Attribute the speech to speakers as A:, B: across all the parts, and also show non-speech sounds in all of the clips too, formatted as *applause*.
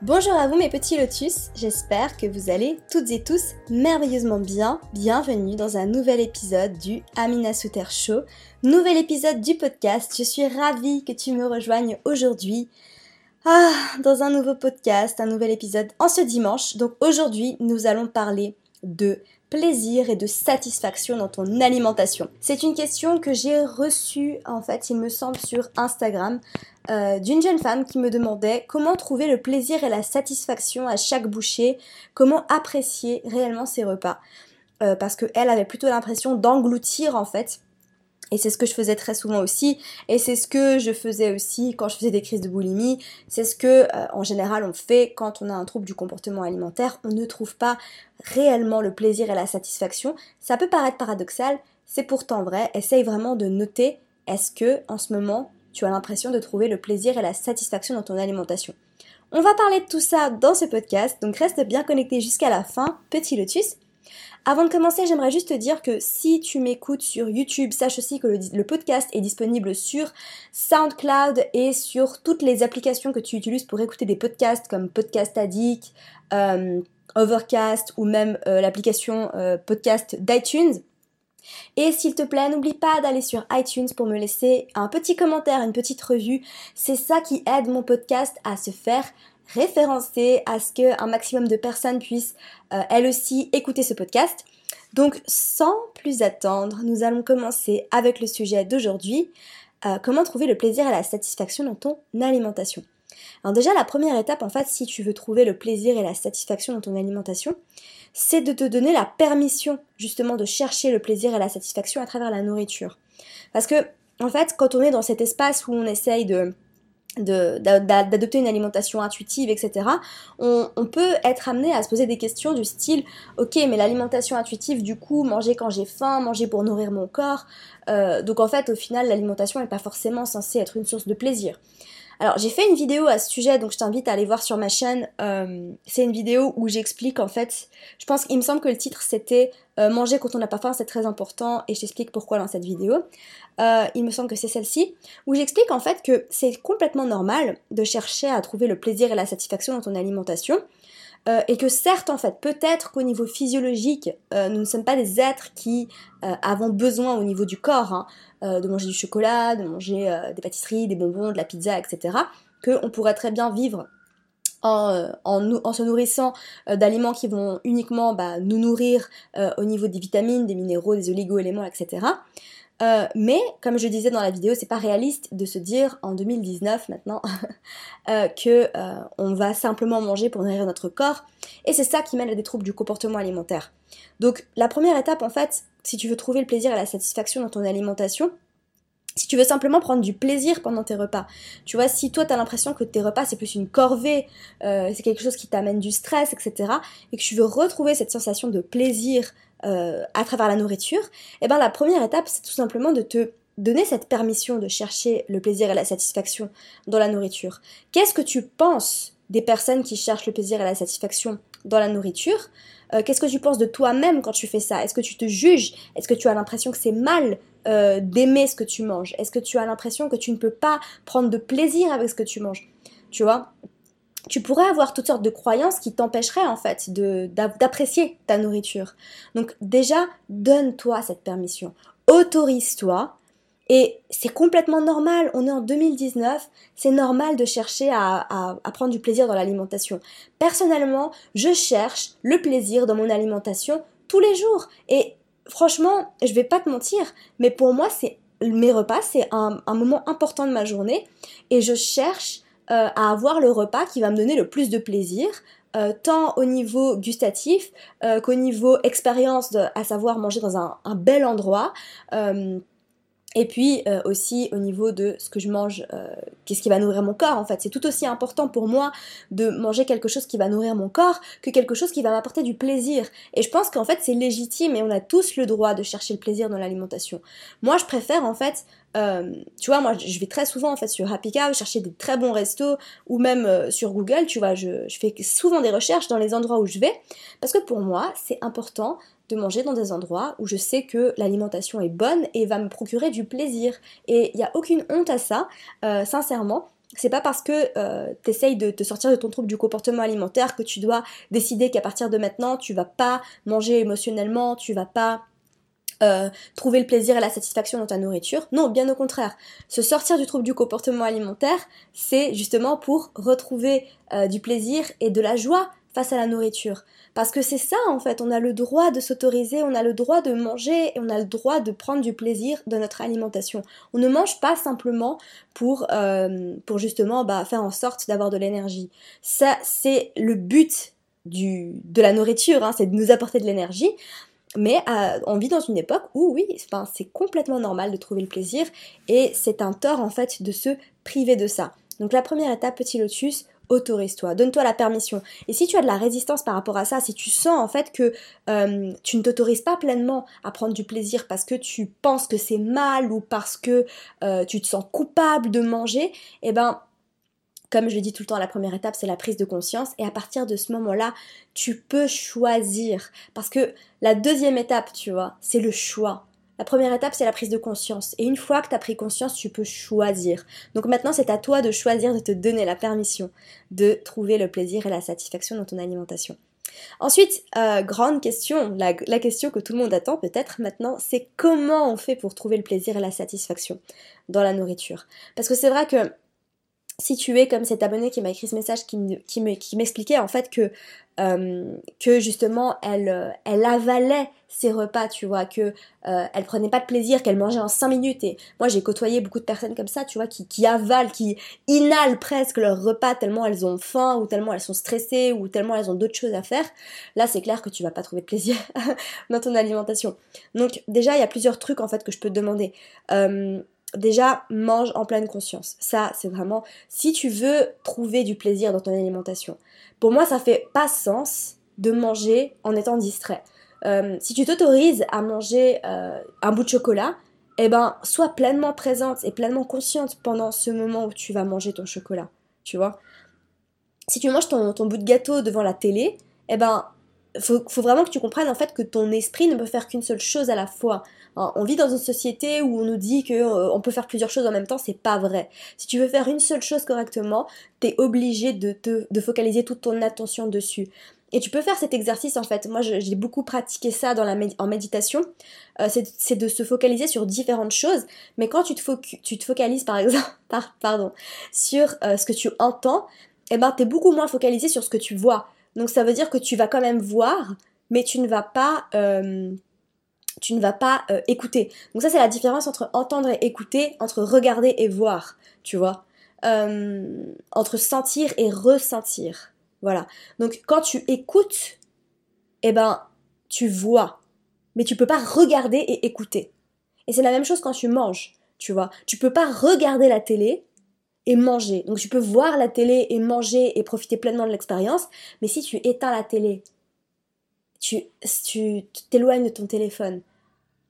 A: Bonjour à vous mes petits lotus, j'espère que vous allez toutes et tous merveilleusement bien. Bienvenue dans un nouvel épisode du Amina Souter Show, nouvel épisode du podcast. Je suis ravie que tu me rejoignes aujourd'hui. Ah, dans un nouveau podcast, un nouvel épisode en ce dimanche. Donc aujourd'hui, nous allons parler de plaisir et de satisfaction dans ton alimentation C'est une question que j'ai reçue en fait, il me semble, sur Instagram euh, d'une jeune femme qui me demandait comment trouver le plaisir et la satisfaction à chaque bouchée, comment apprécier réellement ses repas. Euh, parce qu'elle avait plutôt l'impression d'engloutir en fait et c'est ce que je faisais très souvent aussi, et c'est ce que je faisais aussi quand je faisais des crises de boulimie. C'est ce que, euh, en général, on fait quand on a un trouble du comportement alimentaire. On ne trouve pas réellement le plaisir et la satisfaction. Ça peut paraître paradoxal, c'est pourtant vrai. Essaye vraiment de noter est-ce que, en ce moment, tu as l'impression de trouver le plaisir et la satisfaction dans ton alimentation? On va parler de tout ça dans ce podcast, donc reste bien connecté jusqu'à la fin, petit lotus. Avant de commencer, j'aimerais juste te dire que si tu m'écoutes sur YouTube, sache aussi que le, podcast est disponible sur SoundCloud et sur toutes les applications que tu utilises pour écouter des podcasts comme Podcast Addict, euh, Overcast ou même euh, l'application euh, podcast d'iTunes. Et s'il te plaît, n'oublie pas d'aller sur iTunes pour me laisser un petit commentaire, une petite revue. C'est ça qui aide mon podcast à se faire référencer à ce qu'un maximum de personnes puissent euh, elles aussi écouter ce podcast. Donc sans plus attendre, nous allons commencer avec le sujet d'aujourd'hui, euh, comment trouver le plaisir et la satisfaction dans ton alimentation. Alors déjà la première étape en fait si tu veux trouver le plaisir et la satisfaction dans ton alimentation, c'est de te donner la permission justement de chercher le plaisir et la satisfaction à travers la nourriture. Parce que en fait quand on est dans cet espace où on essaye de d'adopter une alimentation intuitive, etc., on, peut être amené à se poser des questions du style, ok, mais l'alimentation intuitive, du coup, manger quand j'ai faim, manger pour nourrir mon corps, euh, donc en fait, au final, l'alimentation n'est pas forcément censée être une source de plaisir. Alors j'ai fait une vidéo à ce sujet, donc je t'invite à aller voir sur ma chaîne. Euh, c'est une vidéo où j'explique en fait, je pense, il me semble que le titre c'était euh, manger quand on n'a pas faim, c'est très important, et je t'explique pourquoi dans cette vidéo. Euh, il me semble que c'est celle-ci, où j'explique en fait que c'est complètement normal de chercher à trouver le plaisir et la satisfaction dans ton alimentation. et que certes, en fait, peut-être qu'au niveau physiologique, nous ne sommes pas des êtres qui avons besoin au niveau du corps hein, euh, de manger du chocolat, de manger euh, des pâtisseries, des bonbons, de la pizza, etc. Qu'on pourrait très bien vivre en, euh, en, se nourrissant d'aliments qui vont uniquement bah, nous nourrir au niveau des vitamines, des minéraux, des oligo-éléments, etc. mais comme je disais dans la vidéo, c'est pas réaliste de se dire en 2019 maintenant *laughs* que on va simplement manger pour nourrir notre corps, et c'est ça qui mène à des troubles du comportement alimentaire. Donc la première étape en fait, si tu veux trouver le plaisir et la satisfaction dans ton alimentation, si tu veux simplement prendre du plaisir pendant tes repas. Tu vois, si toi tu as l'impression que tes repas c'est plus une corvée, euh, c'est quelque chose qui t'amène du stress, etc., et que tu veux retrouver cette sensation de plaisir euh, à travers la nourriture, eh ben la première étape c'est tout simplement de te donner cette permission de chercher le plaisir et la satisfaction dans la nourriture. Qu'est-ce que tu penses des personnes qui cherchent le plaisir et la satisfaction dans la nourriture? Euh, Qu'est-ce que tu penses de toi-même quand tu fais ça? Est-ce que tu te juges? Est-ce que tu as l'impression que c'est mal euh, d'aimer ce que tu manges? Est-ce que tu as l'impression que tu ne peux pas prendre de plaisir avec ce que tu manges? Tu vois? Tu pourrais avoir toutes sortes de croyances qui t'empêcheraient en fait d'apprécier ta nourriture. Donc déjà, donne-toi cette permission. Autorise-toi et c'est complètement normal, on est en 2019, c'est normal de chercher à, prendre du plaisir dans l'alimentation. Personnellement, je cherche le plaisir dans mon alimentation tous les jours. Et franchement, je vais pas te mentir, mais pour moi, c'est mes repas, c'est un, moment important de ma journée. Et je cherche euh, à avoir le repas qui va me donner le plus de plaisir, euh, tant au niveau gustatif euh, qu'au niveau expérience, à savoir manger dans un, un bel endroit Et puis euh, aussi au niveau de ce que je mange, euh, qu'est-ce qui va nourrir mon corps en fait. C'est tout aussi important pour moi de manger quelque chose qui va nourrir mon corps que quelque chose qui va m'apporter du plaisir. Et je pense qu'en fait c'est légitime et on a tous le droit de chercher le plaisir dans l'alimentation. Moi je préfère en fait, euh, tu vois, moi je vais très souvent en fait sur Happy Cow chercher des très bons restos ou même sur Google, tu vois, je, je fais souvent des recherches dans les endroits où je vais parce que pour moi c'est important de manger dans des endroits où je sais que l'alimentation est bonne et va me procurer du plaisir. Et il n'y a aucune honte à ça, euh, sincèrement. C'est pas parce que euh, tu essayes de te sortir de ton trouble du comportement alimentaire que tu dois décider qu'à partir de maintenant tu vas pas manger émotionnellement, tu vas pas euh, trouver le plaisir et la satisfaction dans ta nourriture. Non, bien au contraire. Se sortir du trouble du comportement alimentaire, c'est justement pour retrouver du plaisir et de la joie face à la nourriture. Parce que c'est ça en fait, on a le droit de s'autoriser, on a le droit de manger et on a le droit de prendre du plaisir de notre alimentation. On ne mange pas simplement pour, euh, pour justement bah, faire en sorte d'avoir de l'énergie. Ça, c'est le but du, de la nourriture, hein, c'est de nous apporter de l'énergie. Mais euh, on vit dans une époque où oui, c'est complètement normal de trouver le plaisir et c'est un tort en fait de se priver de ça. Donc la première étape, petit lotus, autorise-toi, donne-toi la permission. Et si tu as de la résistance par rapport à ça, si tu sens en fait que euh, tu ne t'autorises pas pleinement à prendre du plaisir parce que tu penses que c'est mal ou parce que euh, tu te sens coupable de manger, eh ben comme je le dis tout le temps, la première étape, c'est la prise de conscience. Et à partir de ce moment-là, tu peux choisir. Parce que la deuxième étape, tu vois, c'est le choix. La première étape, c'est la prise de conscience. Et une fois que tu as pris conscience, tu peux choisir. Donc maintenant, c'est à toi de choisir, de te donner la permission de trouver le plaisir et la satisfaction dans ton alimentation. Ensuite, euh, grande question, la, la, question que tout le monde attend peut-être maintenant, c'est comment on fait pour trouver le plaisir et la satisfaction dans la nourriture? Parce que c'est vrai que si tu es comme cet abonné qui m'a écrit ce message qui, m'expliquait en fait que, euh, justement elle, euh, elle avalait ses repas, tu vois, que euh, elle prenait pas de plaisir, qu'elle mangeait en 5 minutes. Et moi j'ai côtoyé beaucoup de personnes comme ça, tu vois, qui, avalent, qui inhalent presque leur repas tellement elles ont faim ou tellement elles sont stressées ou tellement elles ont d'autres choses à faire. Là c'est clair que tu vas pas trouver de plaisir *laughs* dans ton alimentation. Donc déjà il y a plusieurs trucs en fait que je peux te demander déjà mange en pleine conscience. Ça, c'est vraiment si tu veux trouver du plaisir dans ton alimentation. Pour moi, ça fait pas sens de manger en étant distrait. Euh, si tu t'autorises à manger euh, un bout de chocolat, eh ben, sois pleinement présente et pleinement consciente pendant ce moment où tu vas manger ton chocolat. Tu vois Si tu manges ton, bout de gâteau devant la télé, eh ben, faut, faut vraiment que tu comprennes en fait que ton esprit ne peut faire qu'une seule chose à la fois. On vit dans une société où on nous dit que euh, on peut faire plusieurs choses en même temps, c'est pas vrai. Si tu veux faire une seule chose correctement, t'es obligé de, te, de focaliser toute ton attention dessus. Et tu peux faire cet exercice en fait. Moi, j'ai beaucoup pratiqué ça dans la en méditation. Euh, c'est de se focaliser sur différentes choses. Mais quand tu te, tu te focalises par exemple, *laughs* pardon, sur euh, ce que tu entends, eh ben, t'es beaucoup moins focalisé sur ce que tu vois. Donc ça veut dire que tu vas quand même voir, mais tu ne vas pas, tu ne vas pas euh, écouter. Donc ça c'est la différence entre entendre et écouter, entre regarder et voir, tu vois, euh, entre sentir et ressentir. Voilà. Donc quand tu écoutes, eh ben tu vois, mais tu peux pas regarder et écouter. Et c'est la même chose quand tu manges, tu vois. Tu peux pas regarder la télé et manger. Donc tu peux voir la télé et manger et profiter pleinement de l'expérience, mais si tu éteins la télé, tu t'éloignes de ton téléphone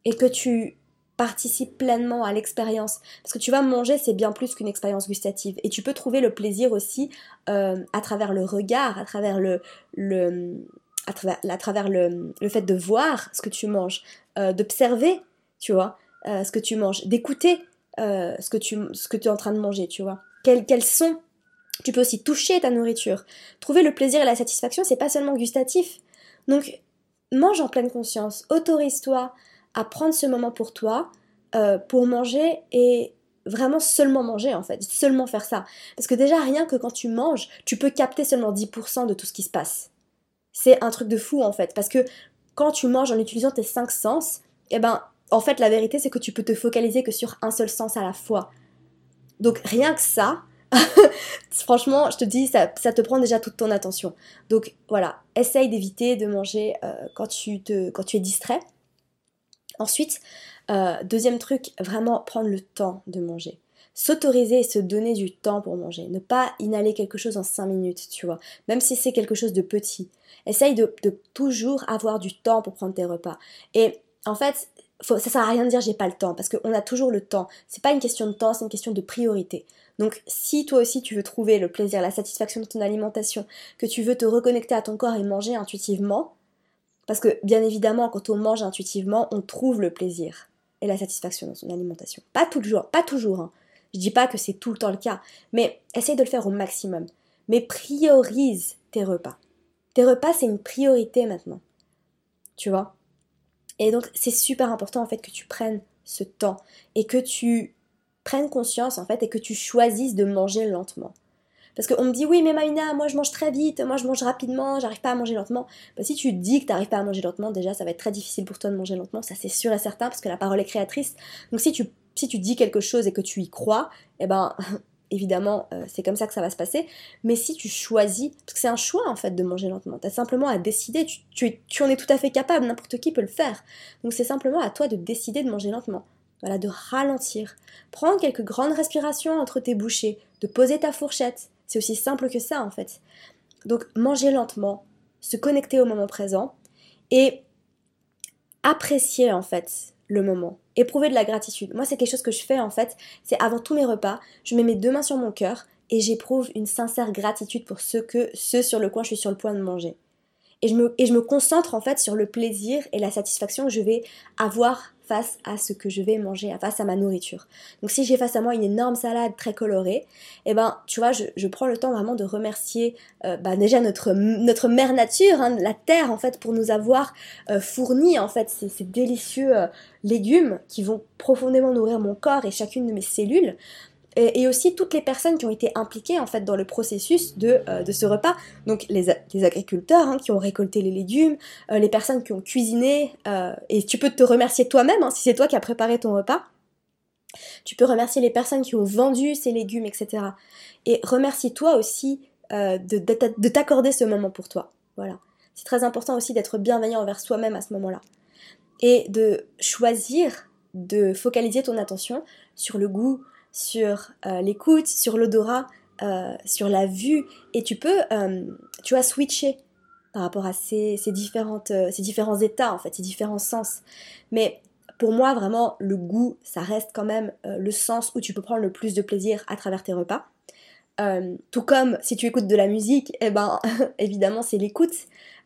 A: et que tu participes pleinement à l'expérience, parce que tu vas manger, c'est bien plus qu'une expérience gustative, et tu peux trouver le plaisir aussi euh, à travers le regard, à travers le, le à travers, le, le, fait de voir ce que tu manges, euh, d'observer, tu vois, euh, ce que tu manges, d'écouter ce, que tu, ce que es en train de manger, tu vois quels, sont. Tu peux aussi toucher ta nourriture. Trouver le plaisir et la satisfaction, c'est pas seulement gustatif. Donc, mange en pleine conscience. Autorise-toi à prendre ce moment pour toi, euh, pour manger et vraiment seulement manger en fait, seulement faire ça. Parce que déjà, rien que quand tu manges, tu peux capter seulement 10% de tout ce qui se passe. C'est un truc de fou en fait, parce que quand tu manges en utilisant tes cinq sens, eh ben, en fait, la vérité, c'est que tu peux te focaliser que sur un seul sens à la fois. Donc rien que ça, *laughs* franchement, je te dis, ça, te prend déjà toute ton attention. Donc voilà, essaye d'éviter de manger euh, quand tu es distrait. Ensuite, euh, deuxième truc, vraiment prendre le temps de manger. S'autoriser et se donner du temps pour manger. Ne pas inhaler quelque chose en 5 minutes, tu vois. Même si c'est quelque chose de petit. Essaye de, toujours avoir du temps pour prendre tes repas. Et en fait, ça sert à rien de dire j'ai pas le temps parce qu'on a toujours le temps. C'est pas une question de temps, c'est une question de priorité. Donc si toi aussi tu veux trouver le plaisir, la satisfaction de ton alimentation, que tu veux te reconnecter à ton corps et manger intuitivement, parce que bien évidemment quand on mange intuitivement, on trouve le plaisir et la satisfaction dans son alimentation. Pas toujours, pas toujours. Hein. Je dis pas que c'est tout le temps le cas, mais essaye de le faire au maximum. Mais priorise tes repas. Tes repas, c'est une priorité maintenant. Tu vois? Et donc, c'est super important en fait que tu prennes ce temps et que tu prennes conscience en fait et que tu choisisses de manger lentement. Parce qu'on me dit oui mais Maïna, moi je mange très vite, moi je mange rapidement, j'arrive pas à manger lentement. Bah, si tu dis que tu n'arrives pas à manger lentement, déjà ça va être très difficile pour toi de manger lentement, ça c'est sûr et certain parce que la parole est créatrice. Donc si tu, si tu dis quelque chose et que tu y crois, eh ben *laughs* évidemment euh, c'est comme ça que ça va se passer. Mais si tu choisis, parce que c'est un choix en fait de manger lentement, tu as simplement à décider, tu, tu, tu en es tout à fait capable, n'importe qui peut le faire. Donc c'est simplement à toi de décider de manger lentement. Voilà, de ralentir. Prendre quelques grandes respirations entre tes bouchées, de poser ta fourchette, c'est aussi simple que ça en fait. Donc manger lentement, se connecter au moment présent et apprécier en fait le moment, éprouver de la gratitude. Moi c'est quelque chose que je fais en fait, c'est avant tous mes repas, je mets mes deux mains sur mon cœur et j'éprouve une sincère gratitude pour ce que ce sur le coin je suis sur le point de manger. Et je, me, et je me concentre en fait sur le plaisir et la satisfaction que je vais avoir face à ce que je vais manger, face à ma nourriture. Donc si j'ai face à moi une énorme salade très colorée, eh ben tu vois, je, prends le temps vraiment de remercier euh, bah, déjà notre, notre mère nature, hein, la terre en fait, pour nous avoir euh, fourni en fait ces, délicieux euh, légumes qui vont profondément nourrir mon corps et chacune de mes cellules et, aussi toutes les personnes qui ont été impliquées en fait dans le processus de, euh, ce repas. Donc les, agriculteurs hein, qui ont récolté les légumes, euh, les personnes qui ont cuisiné, euh, et tu peux te remercier toi-même hein, si c'est toi qui as préparé ton repas. Tu peux remercier les personnes qui ont vendu ces légumes, etc. Et remercie-toi aussi de, de t'accorder ce moment pour toi. Voilà. C'est très important aussi d'être bienveillant envers soi-même à ce moment-là. Et de choisir de focaliser ton attention sur le goût, sur euh, l'écoute, sur l'odorat, euh, sur la vue, et tu peux, euh, tu vois, switcher par rapport à ces, différentes, ces différents états, en fait, ces différents sens. Mais pour moi, vraiment, le goût, ça reste quand même le sens où tu peux prendre le plus de plaisir à travers tes repas. tout comme si tu écoutes de la musique, eh ben, *laughs* évidemment, c'est l'écoute.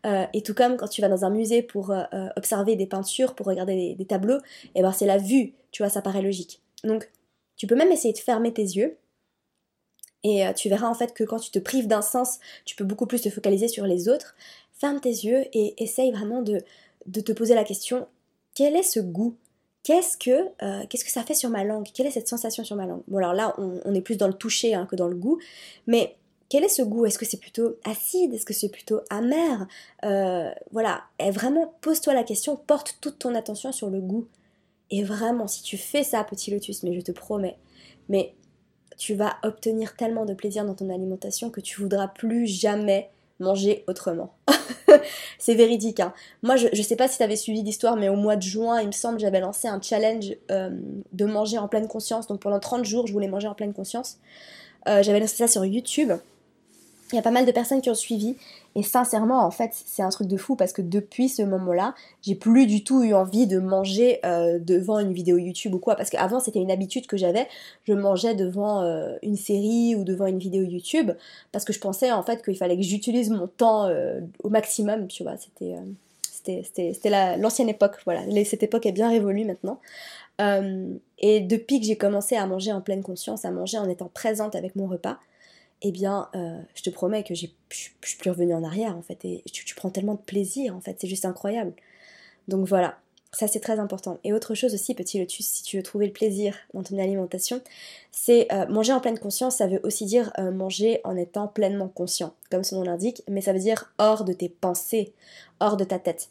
A: et tout comme quand tu vas dans un musée pour observer des peintures, pour regarder des, des tableaux, eh ben, c'est la vue, tu vois, ça paraît logique. Donc, tu peux même essayer de fermer tes yeux. Et euh, tu verras en fait que quand tu te prives d'un sens, tu peux beaucoup plus te focaliser sur les autres. Ferme tes yeux et essaye vraiment de, te poser la question quel est ce goût? Qu'est-ce que, euh, qu'est-ce que ça fait sur ma langue? Quelle est cette sensation sur ma langue? Bon alors là, on, est plus dans le toucher hein, que dans le goût, mais quel est ce goût? Est-ce que c'est plutôt acide? Est-ce que c'est plutôt amer? Euh, Voilà, et vraiment pose-toi la question, porte toute ton attention sur le goût. Et vraiment, si tu fais ça, petit lotus, mais je te promets, mais tu vas obtenir tellement de plaisir dans ton alimentation que tu voudras plus jamais manger autrement. *laughs* c'est véridique. Hein. Moi, je, ne sais pas si tu avais suivi l'histoire, mais au mois de juin, il me semble, j'avais lancé un challenge euh, de manger en pleine conscience. Donc pendant 30 jours, je voulais manger en pleine conscience. Euh, j'avais lancé ça sur YouTube. Il y a pas mal de personnes qui ont suivi et sincèrement, en fait, c'est un truc de fou parce que depuis ce moment-là, j'ai plus du tout eu envie de manger euh, devant une vidéo YouTube ou quoi. Parce qu'avant, c'était une habitude que j'avais. Je mangeais devant euh, une série ou devant une vidéo YouTube parce que je pensais en fait qu'il fallait que j'utilise mon temps euh, au maximum. Tu vois, c'était c'était l'ancienne époque. Voilà, cette époque est bien révolue maintenant. et depuis que j'ai commencé à manger en pleine conscience, à manger en étant présente avec mon repas, eh bien, euh, je te promets que je suis plus revenue en arrière, en fait, et tu, prends tellement de plaisir, en fait, c'est juste incroyable. Donc voilà, ça c'est très important. Et autre chose aussi, petit lotus, si tu veux trouver le plaisir dans ton alimentation, c'est euh, manger en pleine conscience, ça veut aussi dire euh, manger en étant pleinement conscient, comme son nom l'indique, mais ça veut dire hors de tes pensées, hors de ta tête.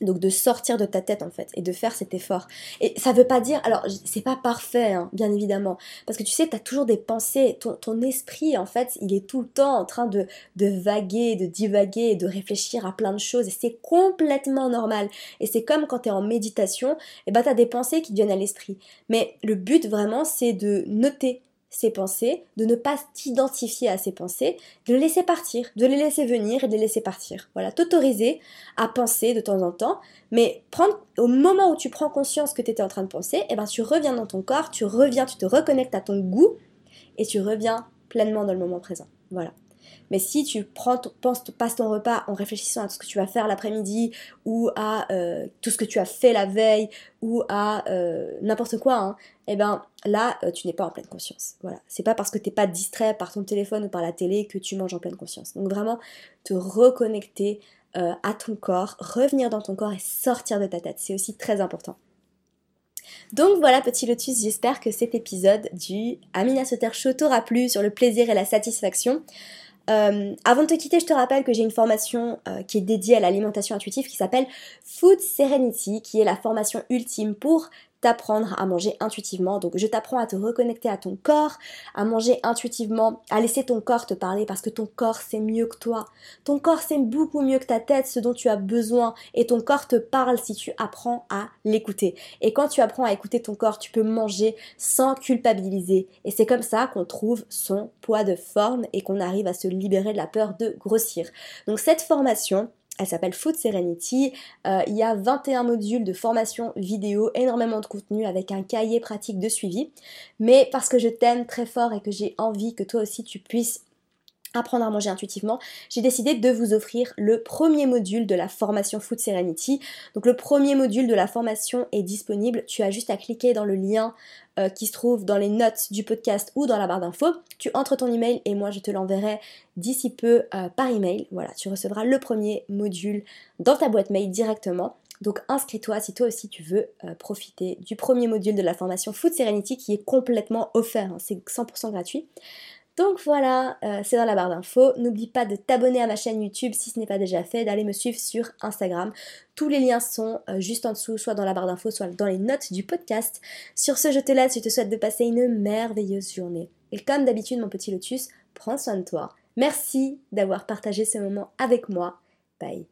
A: Donc de sortir de ta tête en fait et de faire cet effort. Et ça veut pas dire, alors c'est pas parfait hein, bien évidemment, parce que tu sais, tu as toujours des pensées, ton, esprit en fait, il est tout le temps en train de, de vaguer, de divaguer, de réfléchir à plein de choses et c'est complètement normal. Et c'est comme quand tu es en méditation, et eh ben tu as des pensées qui viennent à l'esprit. Mais le but vraiment c'est de noter ces pensées, de ne pas t'identifier à ces pensées, de les laisser partir, de les laisser venir et de les laisser partir. Voilà, t'autoriser à penser de temps en temps, mais prendre, au moment où tu prends conscience que tu étais en train de penser, eh ben tu reviens dans ton corps, tu reviens, tu te reconnectes à ton goût et tu reviens pleinement dans le moment présent. Voilà. Mais si tu prends passes ton repas en réfléchissant à tout ce que tu vas faire l'après-midi ou à euh, tout ce que tu as fait la veille ou à euh, n'importe quoi, hein, eh ben là euh, tu n'es pas en pleine conscience. Voilà, c'est pas parce que tu n'es pas distrait par ton téléphone ou par la télé que tu manges en pleine conscience. Donc vraiment te reconnecter à ton corps, revenir dans ton corps et sortir de ta tête, c'est aussi très important. Donc voilà petit lotus, j'espère que cet épisode du Amina Soter Show t'aura plu sur le plaisir et la satisfaction. Euh, avant de te quitter, je te rappelle que j'ai une formation euh, qui est dédiée à l'alimentation intuitive qui s'appelle Food Serenity, qui est la formation ultime pour t'apprendre à manger intuitivement. Donc je t'apprends à te reconnecter à ton corps, à manger intuitivement, à laisser ton corps te parler parce que ton corps c'est mieux que toi. Ton corps c'est beaucoup mieux que ta tête, ce dont tu as besoin et ton corps te parle si tu apprends à l'écouter. Et quand tu apprends à écouter ton corps, tu peux manger sans culpabiliser et c'est comme ça qu'on trouve son poids de forme et qu'on arrive à se libérer de la peur de grossir. Donc cette formation, elle s'appelle Food Serenity. Euh, il y a 21 modules de formation vidéo, énormément de contenu avec un cahier pratique de suivi. Mais parce que je t'aime très fort et que j'ai envie que toi aussi tu puisses apprendre à manger intuitivement, j'ai décidé de vous offrir le premier module de la formation Food Serenity. Donc le premier module de la formation est disponible, tu as juste à cliquer dans le lien euh, qui se trouve dans les notes du podcast ou dans la barre d'infos. Tu entres ton email et moi je te l'enverrai d'ici peu euh, par email. Voilà, tu recevras le premier module dans ta boîte mail directement. Donc inscris-toi si toi aussi tu veux euh, profiter du premier module de la formation Food Serenity qui est complètement offert, hein. c'est 100% gratuit. Donc voilà, euh, c'est dans la barre d'infos. N'oublie pas de t'abonner à ma chaîne YouTube si ce n'est pas déjà fait, d'aller me suivre sur Instagram. Tous les liens sont euh, juste en dessous, soit dans la barre d'infos, soit dans les notes du podcast. Sur ce, je te laisse, je te souhaite de passer une merveilleuse journée. Et comme d'habitude, mon petit lotus, prends soin de toi. Merci d'avoir partagé ce moment avec moi. Bye.